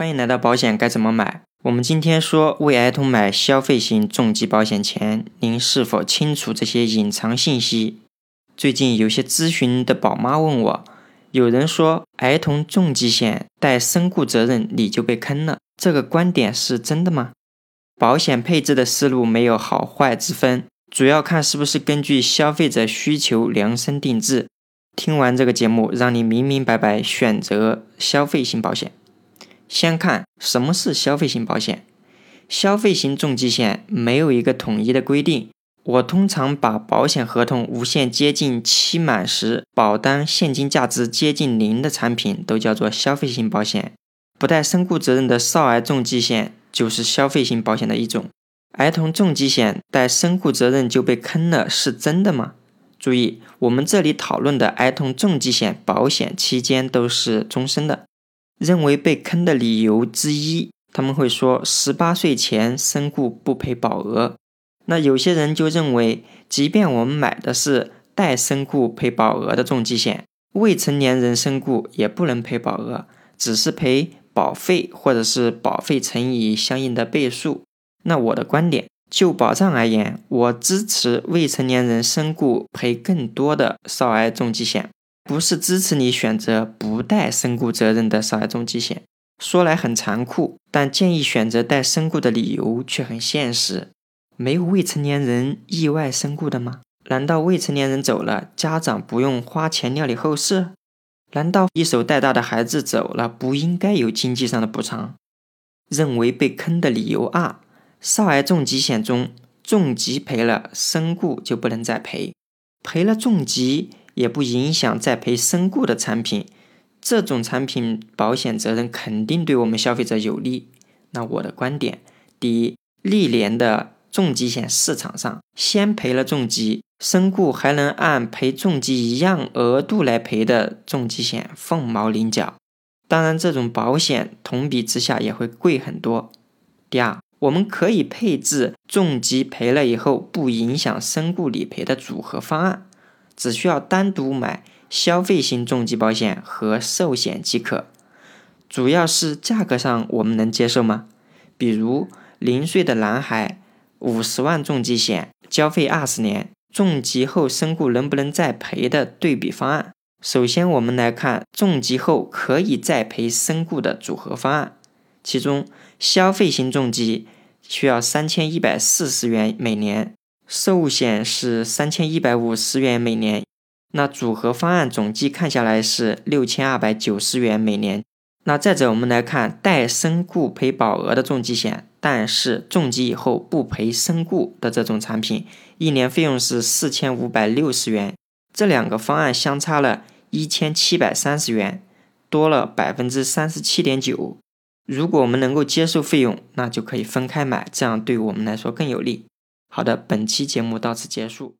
欢迎来到保险该怎么买？我们今天说，为儿童买消费型重疾保险前，您是否清楚这些隐藏信息？最近有些咨询的宝妈问我，有人说儿童重疾险带身故责任，你就被坑了，这个观点是真的吗？保险配置的思路没有好坏之分，主要看是不是根据消费者需求量身定制。听完这个节目，让你明明白白选择消费型保险。先看什么是消费型保险。消费型重疾险没有一个统一的规定。我通常把保险合同无限接近期满时，保单现金价值接近零的产品都叫做消费型保险。不带身故责任的少儿重疾险就是消费型保险的一种。儿童重疾险带身故责任就被坑了，是真的吗？注意，我们这里讨论的儿童重疾险保险期间都是终身的。认为被坑的理由之一，他们会说十八岁前身故不赔保额。那有些人就认为，即便我们买的是带身故赔保额的重疾险，未成年人身故也不能赔保额，只是赔保费或者是保费乘以相应的倍数。那我的观点，就保障而言，我支持未成年人身故赔更多的少儿重疾险。不是支持你选择不带身故责任的少儿重疾险，说来很残酷，但建议选择带身故的理由却很现实。没有未成年人意外身故的吗？难道未成年人走了，家长不用花钱料理后事？难道一手带大的孩子走了，不应该有经济上的补偿？认为被坑的理由二：少儿重疾险中，重疾赔了，身故就不能再赔，赔了重疾。也不影响再赔身故的产品，这种产品保险责任肯定对我们消费者有利。那我的观点，第一，历年的重疾险市场上，先赔了重疾，身故还能按赔重疾一样额度来赔的重疾险凤毛麟角。当然，这种保险同比之下也会贵很多。第二，我们可以配置重疾赔了以后不影响身故理赔的组合方案。只需要单独买消费型重疾保险和寿险即可，主要是价格上我们能接受吗？比如零岁的男孩五十万重疾险交费二十年，重疾后身故能不能再赔的对比方案。首先我们来看重疾后可以再赔身故的组合方案，其中消费型重疾需要三千一百四十元每年。寿险是三千一百五十元每年，那组合方案总计看下来是六千二百九十元每年。那再者，我们来看带身故赔保额的重疾险，但是重疾以后不赔身故的这种产品，一年费用是四千五百六十元。这两个方案相差了一千七百三十元，多了百分之三十七点九。如果我们能够接受费用，那就可以分开买，这样对我们来说更有利。好的，本期节目到此结束。